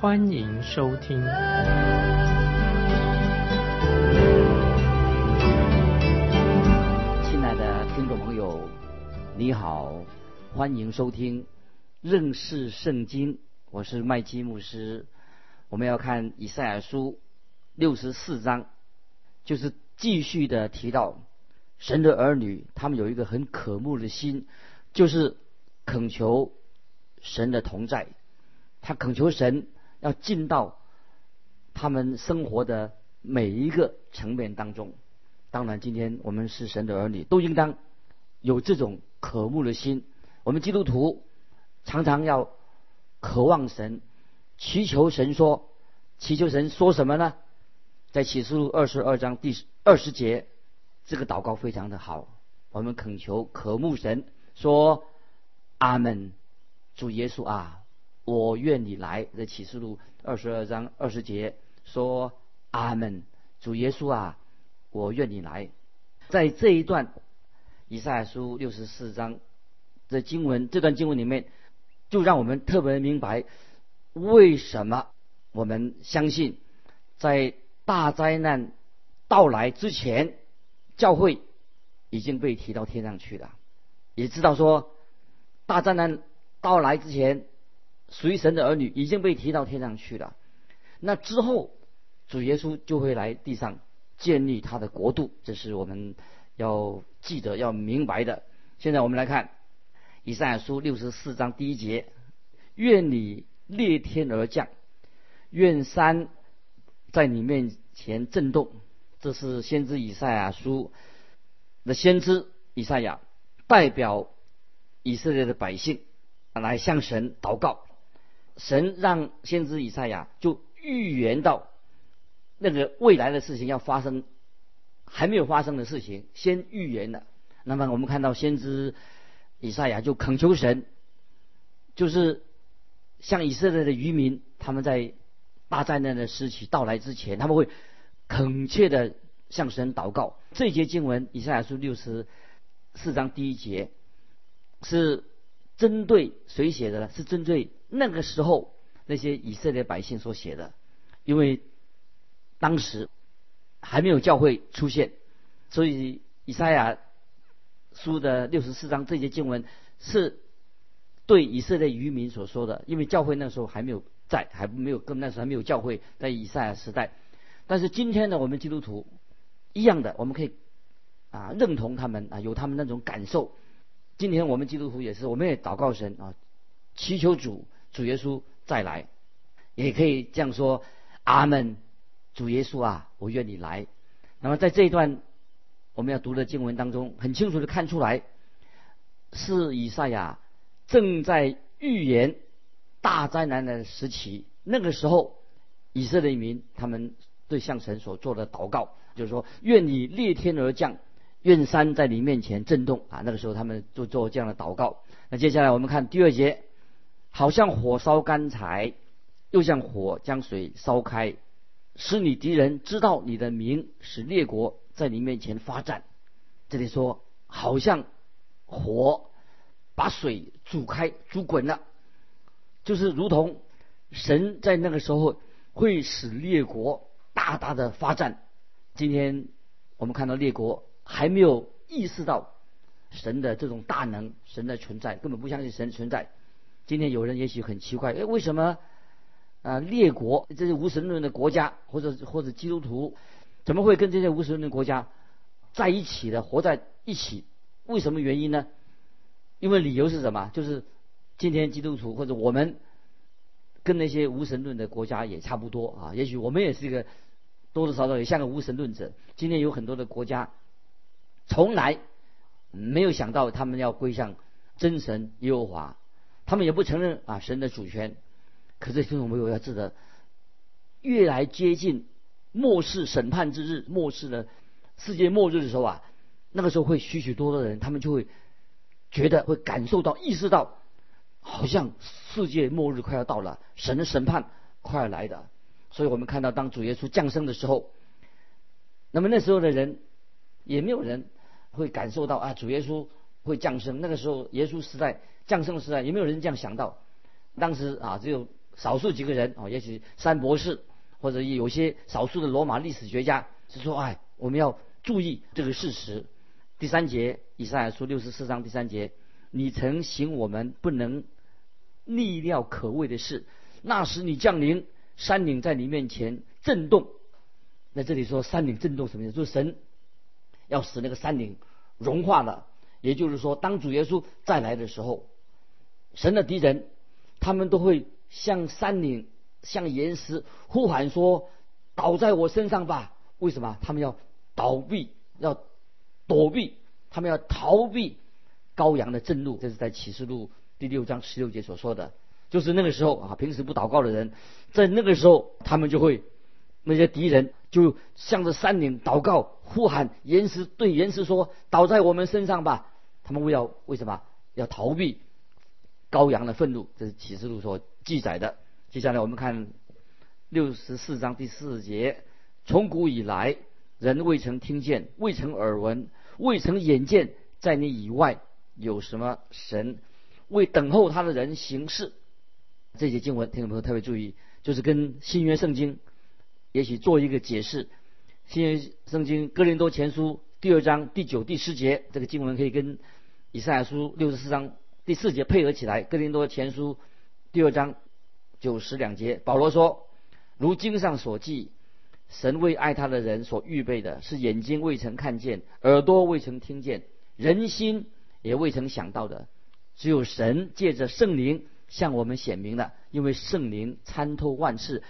欢迎收听。亲爱的听众朋友，你好，欢迎收听认识圣经。我是麦基牧师。我们要看以赛亚书六十四章，就是继续的提到神的儿女，他们有一个很渴慕的心，就是恳求神的同在。他恳求神要进到他们生活的每一个层面当中。当然，今天我们是神的儿女，都应当有这种渴慕的心。我们基督徒常常要渴望神，祈求神说，祈求神说什么呢？在启示录二十二章第二十节，这个祷告非常的好。我们恳求渴慕神说：“阿门，主耶稣啊，我愿你来。”在启示录二十二章二十节说：“阿门，主耶稣啊。”我愿你来，在这一段以赛亚书六十四章的经文，这段经文里面，就让我们特别明白为什么我们相信，在大灾难到来之前，教会已经被提到天上去了，也知道说大灾难到来之前，属于神的儿女已经被提到天上去了。那之后，主耶稣就会来地上。建立他的国度，这是我们要记得、要明白的。现在我们来看以赛亚书六十四章第一节：愿你裂天而降，愿山在你面前震动。这是先知以赛亚书的先知以赛亚代表以色列的百姓来向神祷告。神让先知以赛亚就预言到。那个未来的事情要发生，还没有发生的事情，先预言了。那么我们看到先知以赛亚就恳求神，就是像以色列的渔民，他们在大灾难的时期到来之前，他们会恳切的向神祷告。这节经文，以赛亚书六十四章第一节，是针对谁写的呢？是针对那个时候那些以色列百姓所写的，因为。当时还没有教会出现，所以以赛亚书的六十四章这些经文是对以色列渔民所说的。因为教会那时候还没有在，还没有跟那时候还没有教会在以赛亚时代。但是今天呢，我们基督徒一样的，我们可以啊认同他们啊有他们那种感受。今天我们基督徒也是，我们也祷告神啊，祈求主主耶稣再来，也可以这样说：阿门。主耶稣啊，我愿你来。那么在这一段我们要读的经文当中，很清楚的看出来，是以赛亚正在预言大灾难的时期。那个时候，以色列民他们对向神所做的祷告，就是说：愿你裂天而降，愿山在你面前震动啊！那个时候他们就做这样的祷告。那接下来我们看第二节，好像火烧干柴，又像火将水烧开。使你敌人知道你的名，使列国在你面前发战。这里说，好像火把水煮开、煮滚了，就是如同神在那个时候会使列国大大的发战。今天我们看到列国还没有意识到神的这种大能、神的存在，根本不相信神存在。今天有人也许很奇怪，哎，为什么？啊，列国这些无神论的国家，或者或者基督徒，怎么会跟这些无神论国家在一起的，活在一起？为什么原因呢？因为理由是什么？就是今天基督徒或者我们跟那些无神论的国家也差不多啊。也许我们也是一个多多少少也像个无神论者。今天有很多的国家从来没有想到他们要归向真神耶和华，他们也不承认啊神的主权。可是，听众朋友要记得，越来接近末世审判之日，末世的世界末日的时候啊，那个时候会许许多多的人，他们就会觉得会感受到、意识到，好像世界末日快要到了，神的审判快要来的。所以我们看到，当主耶稣降生的时候，那么那时候的人也没有人会感受到啊，主耶稣会降生。那个时候，耶稣时代降生的时代，有没有人这样想到。当时啊，只有少数几个人啊，也许三博士或者有些少数的罗马历史学家是说，哎，我们要注意这个事实。第三节，以赛亚书六十四章第三节，你曾行我们不能逆料可畏的事，那时你降临。山岭在你面前震动，那这里说山岭震动什么意思？就是神要使那个山岭融化了。也就是说，当主耶稣再来的时候，神的敌人他们都会向山岭、向岩石呼喊说：“倒在我身上吧！”为什么？他们要倒闭，要躲避，他们要逃避羔羊的震怒。这是在启示录第六章十六节所说的。就是那个时候啊，平时不祷告的人，在那个时候，他们就会那些敌人就向着山岭祷告、呼喊岩石，对岩石说：“倒在我们身上吧！”他们为要为什么要逃避羔羊的愤怒？这是启示录所记载的。接下来我们看六十四章第四节：“从古以来，人未曾听见，未曾耳闻，未曾眼见，在你以外有什么神为等候他的人行事。”这节经文，听众朋友特别注意，就是跟新约圣经也许做一个解释。新约圣经哥林多前书第二章第九、第十节，这个经文可以跟以赛亚书六十四章第四节配合起来。哥林多前书第二章九十两节，保罗说：“如经上所记，神为爱他的人所预备的，是眼睛未曾看见，耳朵未曾听见，人心也未曾想到的，只有神借着圣灵。”向我们显明了，因为圣灵参透万事，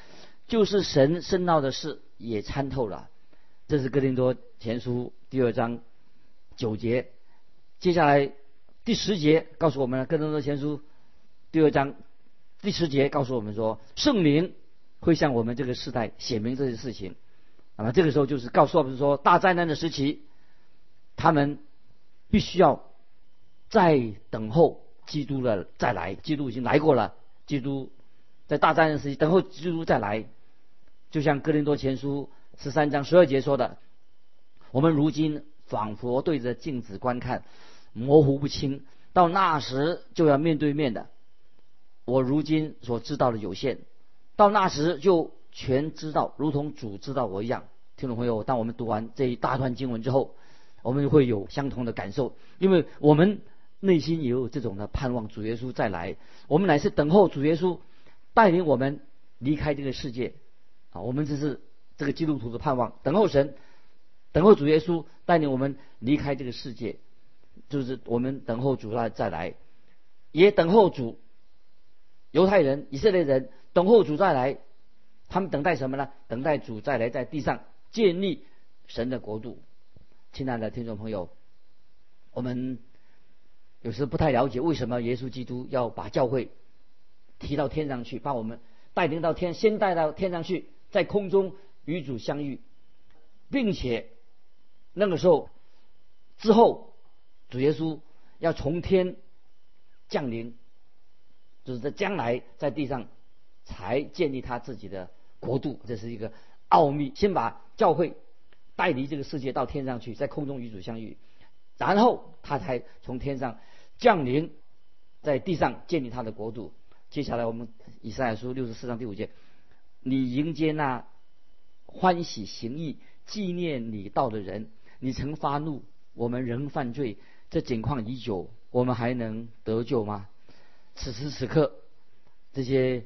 就是神深奥的事也参透了。这是哥林多前书第二章九节。接下来第十节告诉我们，哥林多前书第二章第十节告诉我们说，圣灵会向我们这个时代显明这些事情。那么这个时候就是告诉我们说，大灾难的时期，他们必须要再等候。基督的再来，基督已经来过了。基督在大战的时期等候基督再来，就像哥林多前书十三章十二节说的：“我们如今仿佛对着镜子观看，模糊不清；到那时就要面对面的。我如今所知道的有限，到那时就全知道，如同主知道我一样。”听众朋友，当我们读完这一大段经文之后，我们会有相同的感受，因为我们。内心也有这种的盼望，主耶稣再来，我们乃是等候主耶稣带领我们离开这个世界啊！我们这是这个基督徒的盼望，等候神，等候主耶稣带领我们离开这个世界，就是我们等候主来再来，也等候主。犹太人、以色列人等候主再来，他们等待什么呢？等待主再来，在地上建立神的国度。亲爱的听众朋友，我们。有时不太了解为什么耶稣基督要把教会提到天上去，把我们带领到天，先带到天上去，在空中与主相遇，并且那个时候之后，主耶稣要从天降临，就是在将来在地上才建立他自己的国度，这是一个奥秘。先把教会带离这个世界到天上去，在空中与主相遇，然后他才从天上。降临在地上建立他的国度。接下来我们以赛亚书六十四章第五节，你迎接那欢喜行义、纪念你道的人，你曾发怒，我们仍犯罪，这景况已久，我们还能得救吗？此时此刻，这些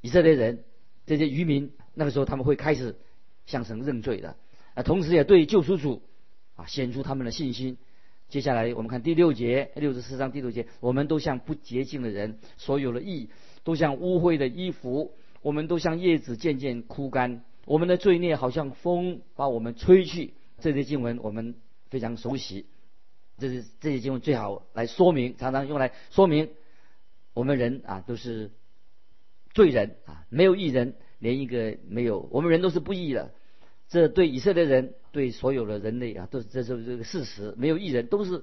以色列人、这些渔民，那个时候他们会开始向神认罪的，啊，同时也对救赎主啊显出他们的信心。接下来我们看第六节，六十四章第六节，我们都像不洁净的人，所有的意都像污秽的衣服，我们都像叶子渐渐枯干，我们的罪孽好像风把我们吹去。这些经文我们非常熟悉，这是这些经文最好来说明，常常用来说明我们人啊都是罪人啊，没有一人连一个没有。我们人都是不义的，这对以色列人，对所有的人类啊，都是这是这个事实。没有义人，都是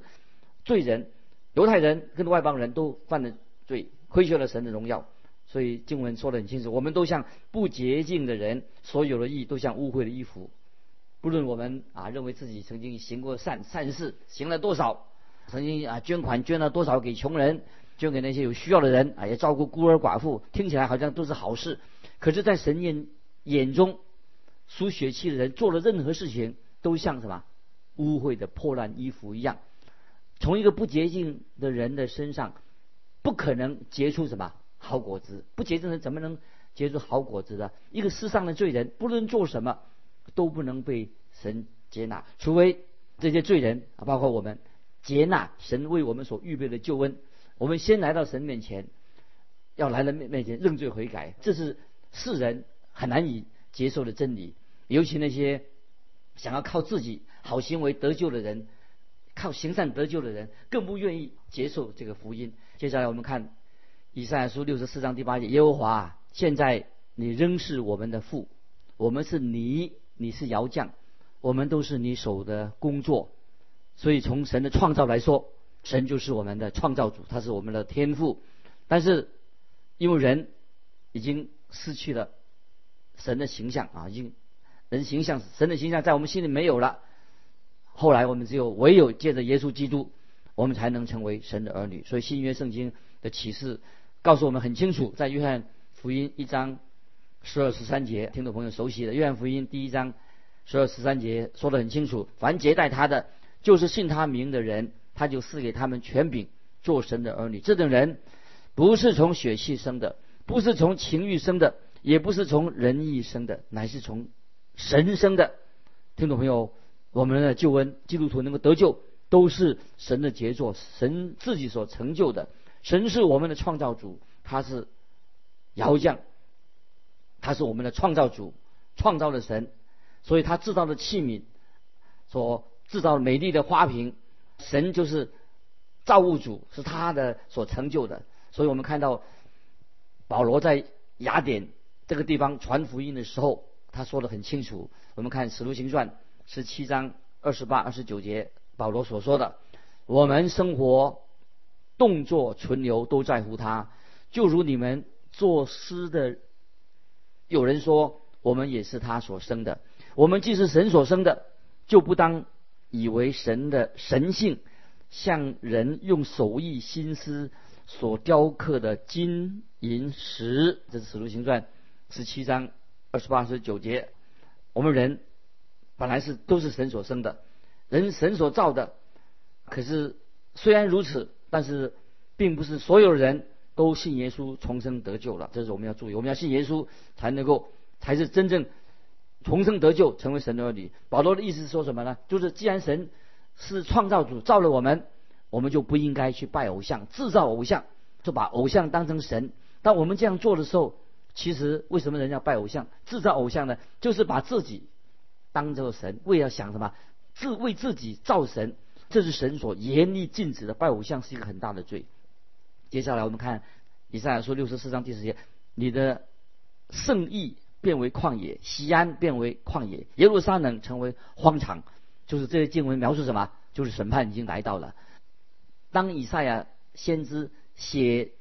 罪人。犹太人跟外邦人都犯了罪，亏缺了神的荣耀。所以经文说得很清楚，我们都像不洁净的人，所有的义都像污秽的衣服。不论我们啊认为自己曾经行过善善事，行了多少，曾经啊捐款捐了多少给穷人，捐给那些有需要的人，啊也照顾孤儿寡妇，听起来好像都是好事。可是，在神眼眼中，属血气的人做了任何事情，都像什么污秽的破烂衣服一样。从一个不洁净的人的身上，不可能结出什么好果子。不洁净的人怎么能结出好果子的？一个世上的罪人，不论做什么，都不能被神接纳，除非这些罪人啊，包括我们，接纳神为我们所预备的救恩。我们先来到神面前，要来到面面前认罪悔改，这是世人很难以接受的真理。尤其那些想要靠自己好行为得救的人。靠行善得救的人更不愿意接受这个福音。接下来我们看以赛亚书六十四章第八节：耶和华，现在你仍是我们的父，我们是你，你是窑匠，我们都是你手的工作。所以从神的创造来说，神就是我们的创造主，他是我们的天父。但是因为人已经失去了神的形象啊，已经人形象神的形象在我们心里没有了。后来我们只有唯有借着耶稣基督，我们才能成为神的儿女。所以新约圣经的启示告诉我们很清楚，在约翰福音一章十二十三节，听众朋友熟悉的约翰福音第一章十二十三节说得很清楚：凡接待他的，就是信他名的人，他就赐给他们权柄做神的儿女。这等人不是从血气生的，不是从情欲生的，也不是从人意生的，乃是从神生的。听众朋友。我们的救恩，基督徒能够得救，都是神的杰作，神自己所成就的。神是我们的创造主，他是窑匠，他是我们的创造主，创造的神，所以他制造的器皿，所制造美丽的花瓶，神就是造物主，是他的所成就的。所以我们看到保罗在雅典这个地方传福音的时候，他说的很清楚。我们看使徒行传。十七章二十八、二十九节，保罗所说的：“我们生活、动作、存留都在乎他，就如你们作诗的，有人说我们也是他所生的。我们既是神所生的，就不当以为神的神性像人用手艺心思所雕刻的金银石。”这是《使徒行传》十七章二十八、二十九节。我们人。本来是都是神所生的，人神所造的。可是虽然如此，但是并不是所有人都信耶稣重生得救了。这是我们要注意，我们要信耶稣才能够才是真正重生得救，成为神的儿女。保罗的意思是说什么呢？就是既然神是创造主，造了我们，我们就不应该去拜偶像，制造偶像，就把偶像当成神。当我们这样做的时候，其实为什么人要拜偶像、制造偶像呢？就是把自己。当这个神为了想什么，自为自己造神，这是神所严厉禁止的。拜偶像是一个很大的罪。接下来我们看以赛亚书六十四章第十节：你的圣意变为旷野，西安变为旷野，耶路撒冷成为荒场。就是这些经文描述什么？就是审判已经来到了。当以赛亚先知写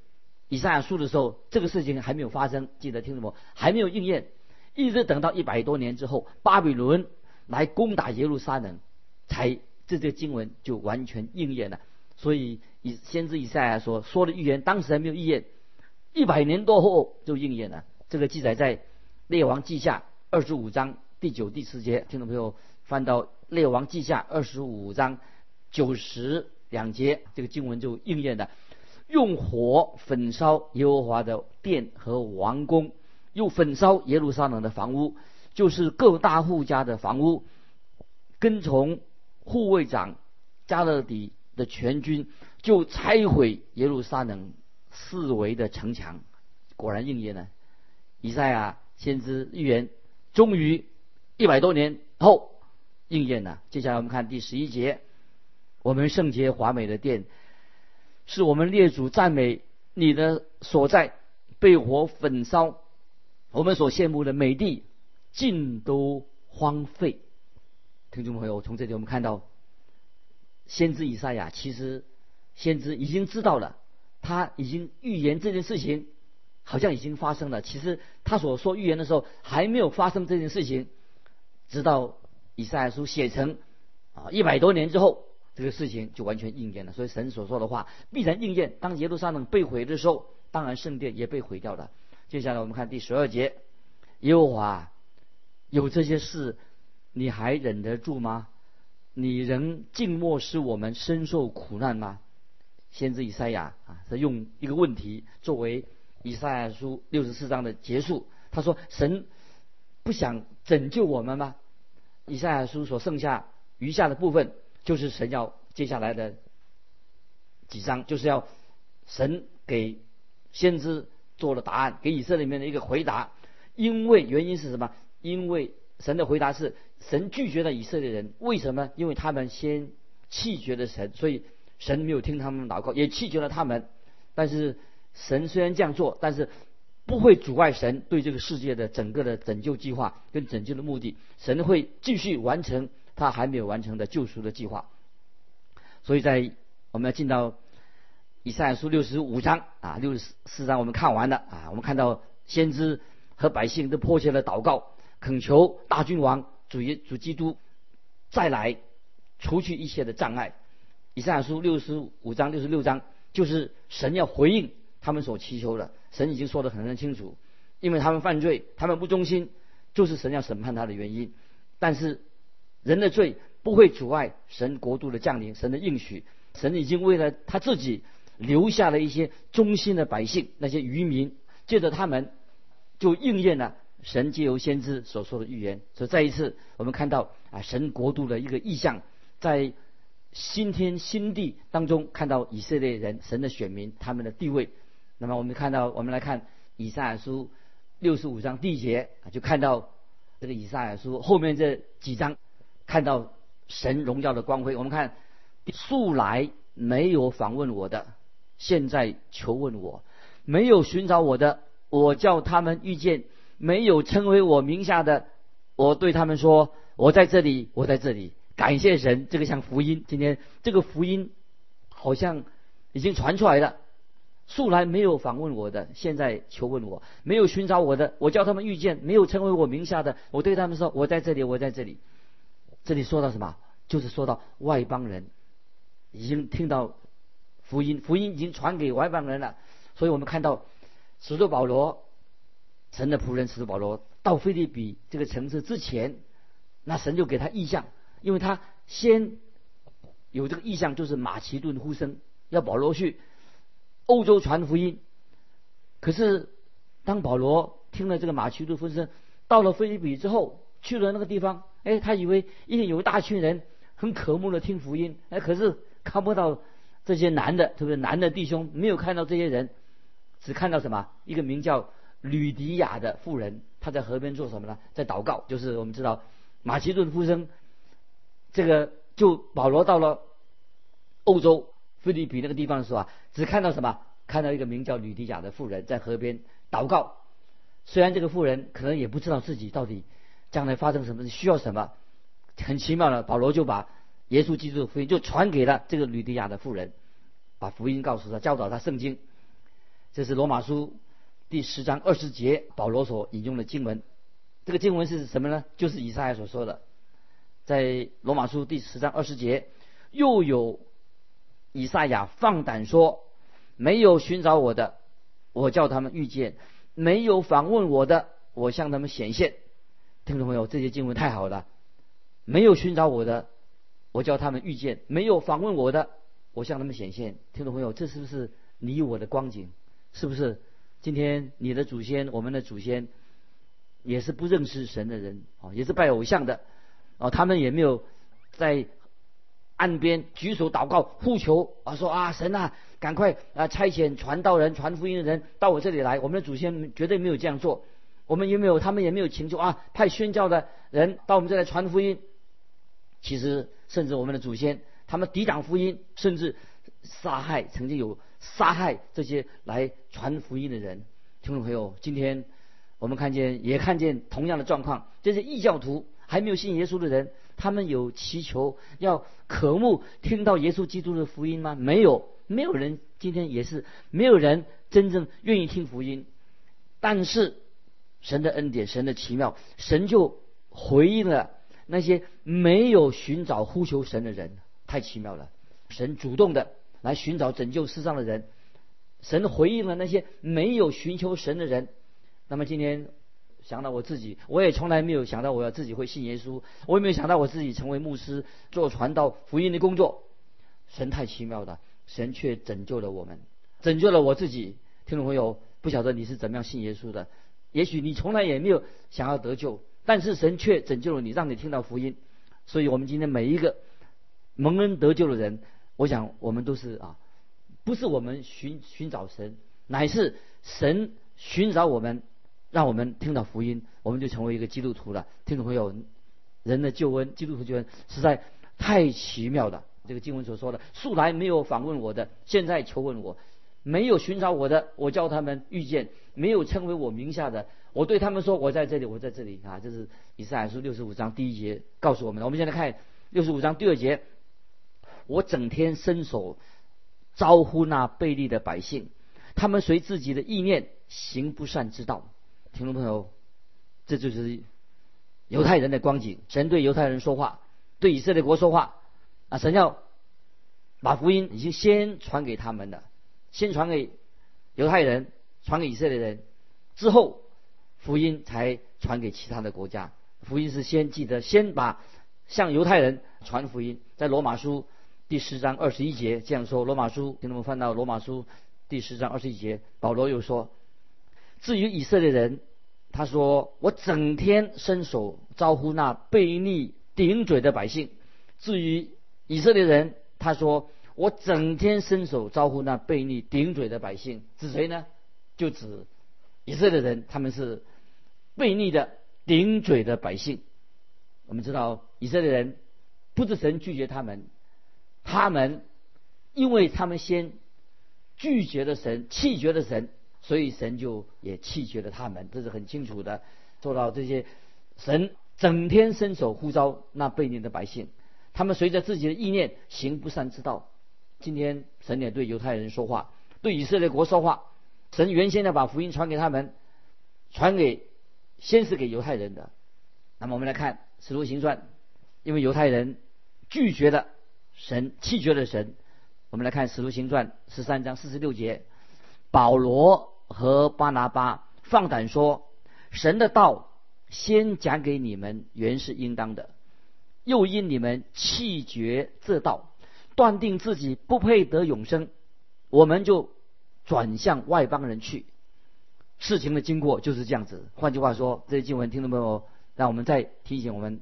以赛亚书的时候，这个事情还没有发生。记得听什么？还没有应验。一直等到一百多年之后，巴比伦来攻打耶路撒冷，才这些经文就完全应验了。所以以先知以赛亚所说的预言，当时还没有应验，一百年多后就应验了。这个记载在列王记下二十五章第九、第十节，听众朋友翻到列王记下二十五章九十两节，这个经文就应验了。用火焚烧耶和华的殿和王宫。又焚烧耶路撒冷的房屋，就是各大户家的房屋，跟从护卫长加勒底的全军，就拆毁耶路撒冷四围的城墙。果然应验了，以赛亚先知预言，终于一百多年后应验了。接下来我们看第十一节，我们圣洁华美的殿，是我们列祖赞美你的所在，被火焚烧。我们所羡慕的美地尽都荒废。听众朋友，从这里我们看到，先知以赛亚其实先知已经知道了，他已经预言这件事情好像已经发生了。其实他所说预言的时候还没有发生这件事情，直到以赛亚书写成啊一百多年之后，这个事情就完全应验了。所以神所说的话必然应验。当耶路撒冷被毁的时候，当然圣殿也被毁掉了。接下来我们看第十二节，耶和华有这些事，你还忍得住吗？你仍静默使我们深受苦难吗？先知以赛亚啊，他用一个问题作为以赛亚书六十四章的结束。他说：“神不想拯救我们吗？”以赛亚书所剩下余下的部分，就是神要接下来的几章，就是要神给先知。做了答案，给以色列里面的一个回答，因为原因是什么？因为神的回答是神拒绝了以色列人，为什么？因为他们先弃绝了神，所以神没有听他们祷告，也弃绝了他们。但是神虽然这样做，但是不会阻碍神对这个世界的整个的拯救计划跟拯救的目的，神会继续完成他还没有完成的救赎的计划。所以在我们要进到。以赛亚书六十五章啊，六十四章我们看完了啊，我们看到先知和百姓都迫切的祷告，恳求大君王主主基督再来除去一切的障碍。以赛亚书六十五章六十六章就是神要回应他们所祈求的，神已经说得很很清楚，因为他们犯罪，他们不忠心，就是神要审判他的原因。但是人的罪不会阻碍神国度的降临，神的应许，神已经为了他自己。留下了一些忠心的百姓，那些渔民，借着他们，就应验了神借由先知所说的预言。所以再一次，我们看到啊，神国度的一个意象，在新天新地当中看到以色列人，神的选民他们的地位。那么我们看到，我们来看以赛亚书六十五章第一节，就看到这个以赛亚书后面这几章，看到神荣耀的光辉。我们看素来没有访问我的。现在求问我，没有寻找我的，我叫他们遇见；没有称为我名下的，我对他们说：我在这里，我在这里。感谢神，这个像福音。今天这个福音好像已经传出来了。素来没有访问我的，现在求问我；没有寻找我的，我叫他们遇见；没有称为我名下的，我对他们说：我在这里，我在这里。这里说到什么？就是说到外邦人已经听到。福音，福音已经传给外邦人了，所以我们看到使徒保罗，神的仆人使徒保罗到菲利比这个城市之前，那神就给他意象，因为他先有这个意象，就是马其顿呼声，要保罗去欧洲传福音。可是当保罗听了这个马其顿呼声，到了菲利比之后，去了那个地方，哎，他以为一定有一大群人很渴慕的听福音，哎，可是看不到。这些男的，特别男的弟兄，没有看到这些人，只看到什么？一个名叫吕迪亚的妇人，她在河边做什么呢？在祷告。就是我们知道马其顿夫生，这个就保罗到了欧洲菲律比那个地方的时候啊，只看到什么？看到一个名叫吕迪亚的妇人在河边祷告。虽然这个妇人可能也不知道自己到底将来发生什么事，需要什么，很奇妙的，保罗就把。耶稣基督的福音就传给了这个吕迪亚的妇人，把福音告诉他，教导他圣经。这是罗马书第十章二十节保罗所引用的经文。这个经文是什么呢？就是以赛亚所说的，在罗马书第十章二十节，又有以赛亚放胆说：“没有寻找我的，我叫他们遇见；没有访问我的，我向他们显现。”听众朋友，这些经文太好了。没有寻找我的。我叫他们遇见没有访问我的，我向他们显现。听众朋友，这是不是你我的光景？是不是今天你的祖先，我们的祖先也是不认识神的人啊，也是拜偶像的啊？他们也没有在岸边举手祷告呼求啊，说啊神啊，赶快啊差遣传道人、传福音的人到我这里来。我们的祖先绝对没有这样做。我们也没有，他们也没有请求啊，派宣教的人到我们这来传福音。其实。甚至我们的祖先，他们抵挡福音，甚至杀害曾经有杀害这些来传福音的人。听众朋友，今天我们看见也看见同样的状况，这些异教徒还没有信耶稣的人，他们有祈求要渴慕听到耶稣基督的福音吗？没有，没有人今天也是没有人真正愿意听福音。但是神的恩典，神的奇妙，神就回应了那些没有寻找呼求神的人，太奇妙了。神主动的来寻找拯救世上的人，神回应了那些没有寻求神的人。那么今天想到我自己，我也从来没有想到我要自己会信耶稣，我也没有想到我自己成为牧师做传道福音的工作。神太奇妙了，神却拯救了我们，拯救了我自己。听众朋友。不晓得你是怎么样信耶稣的？也许你从来也没有想要得救，但是神却拯救了你，让你听到福音。所以，我们今天每一个蒙恩得救的人，我想我们都是啊，不是我们寻寻找神，乃是神寻找我们，让我们听到福音，我们就成为一个基督徒了。听众朋友，人的救恩，基督徒救恩实在太奇妙了。这个经文所说的，素来没有访问我的，现在求问我。没有寻找我的，我叫他们遇见；没有称为我名下的，我对他们说：“我在这里，我在这里。”啊，这是以赛亚书六十五章第一节告诉我们的。我们现在看六十五章第二节：“我整天伸手招呼那贝利的百姓，他们随自己的意念行不善之道。”听众朋友，这就是犹太人的光景。神对犹太人说话，对以色列国说话啊！神要把福音已经先传给他们了。先传给犹太人，传给以色列人，之后福音才传给其他的国家。福音是先记得先把向犹太人传福音，在罗马书第十章二十一节这样说。罗马书，听众们翻到罗马书第十章二十一节，保罗又说：“至于以色列人，他说我整天伸手招呼那悖逆顶嘴的百姓；至于以色列人，他说。”我整天伸手招呼那悖逆顶嘴的百姓，指谁呢？就指以色列人，他们是悖逆的顶嘴的百姓。我们知道以色列人不是神拒绝他们，他们因为他们先拒绝了神，弃绝了神，所以神就也弃绝了他们，这是很清楚的。做到这些，神整天伸手呼召那被逆的百姓，他们随着自己的意念行不善之道。今天神也对犹太人说话，对以色列国说话。神原先要把福音传给他们，传给先是给犹太人的。那么我们来看《使徒行传》，因为犹太人拒绝了神，弃绝了神。我们来看《使徒行传》十三章四十六节，保罗和巴拿巴放胆说：“神的道先讲给你们，原是应当的；又因你们弃绝这道。”断定自己不配得永生，我们就转向外邦人去。事情的经过就是这样子。换句话说，这些经文听众朋友，让我们再提醒我们，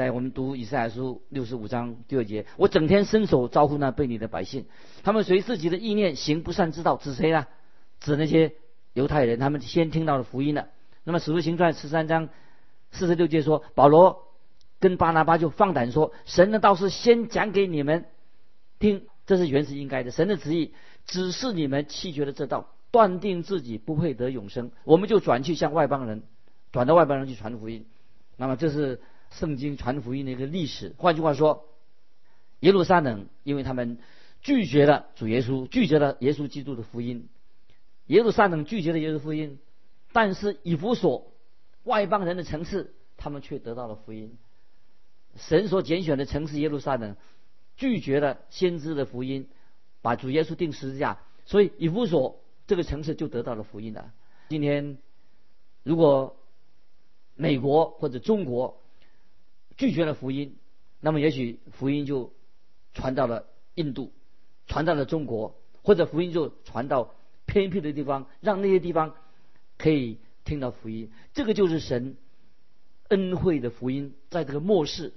在我们读以赛亚书六十五章第二节，我整天伸手招呼那被你的百姓，他们随自己的意念行不善之道，指谁呢？指那些犹太人，他们先听到了福音了。那么使徒行传十三章四十六节说，保罗跟巴拿巴就放胆说，神的道是先讲给你们。听，这是原是应该的。神的旨意只是你们弃绝了这道，断定自己不配得永生，我们就转去向外邦人，转到外邦人去传福音。那么这是圣经传福音的一个历史。换句话说，耶路撒冷因为他们拒绝了主耶稣，拒绝了耶稣基督的福音，耶路撒冷拒绝了耶稣福音，但是以弗所外邦人的城市，他们却得到了福音。神所拣选的城市耶路撒冷。拒绝了先知的福音，把主耶稣钉十字架，所以以弗所这个城市就得到了福音了。今天，如果美国或者中国拒绝了福音，那么也许福音就传到了印度，传到了中国，或者福音就传到偏僻的地方，让那些地方可以听到福音。这个就是神恩惠的福音，在这个末世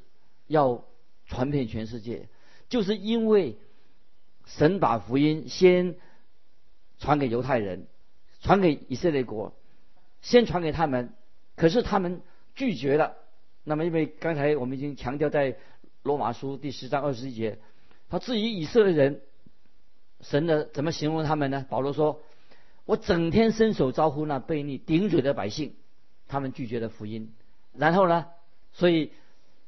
要传遍全世界。就是因为神把福音先传给犹太人，传给以色列国，先传给他们，可是他们拒绝了。那么，因为刚才我们已经强调，在罗马书第十章二十一节，他质疑以色列人，神的怎么形容他们呢？保罗说：“我整天伸手招呼那被你顶嘴的百姓。”他们拒绝了福音。然后呢，所以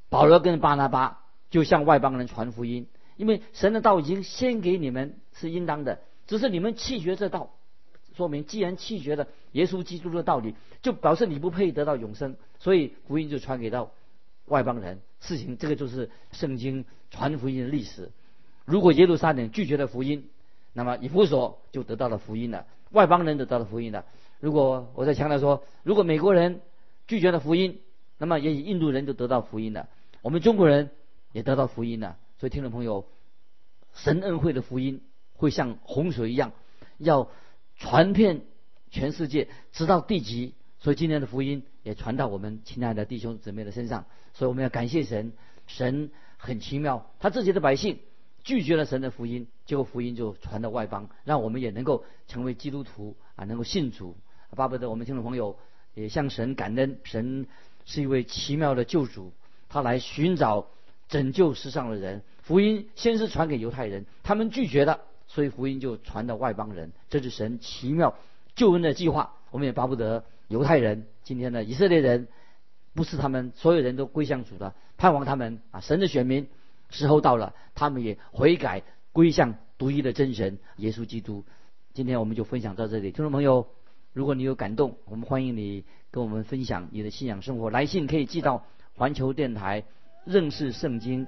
保罗跟巴拿巴就向外邦人传福音，因为神的道已经先给你们是应当的，只是你们弃绝这道。说明既然弃绝了耶稣基督的道理，就表示你不配得到永生，所以福音就传给到外邦人。事情这个就是圣经传福音的历史。如果耶路撒冷拒绝了福音，那么以弗所就得到了福音了，外邦人得到了福音了。如果我在强调说，如果美国人拒绝了福音，那么也许印度人就得到福音了，我们中国人也得到福音了。所以听众朋友，神恩惠的福音会像洪水一样，要传遍全世界，直到地极。所以今天的福音也传到我们亲爱的弟兄姊妹的身上。所以我们要感谢神，神很奇妙，他自己的百姓拒绝了神的福音，结果福音就传到外邦，让我们也能够成为基督徒啊，能够信主。巴不得我们听众朋友也向神感恩，神是一位奇妙的救主，他来寻找拯救世上的人。福音先是传给犹太人，他们拒绝了，所以福音就传到外邦人。这是神奇妙救恩的计划。我们也巴不得犹太人今天的以色列人，不是他们所有人都归向主的，盼望他们啊，神的选民，时候到了，他们也悔改归向独一的真神耶稣基督。今天我们就分享到这里，听众朋友。如果你有感动，我们欢迎你跟我们分享你的信仰生活。来信可以寄到环球电台认识圣经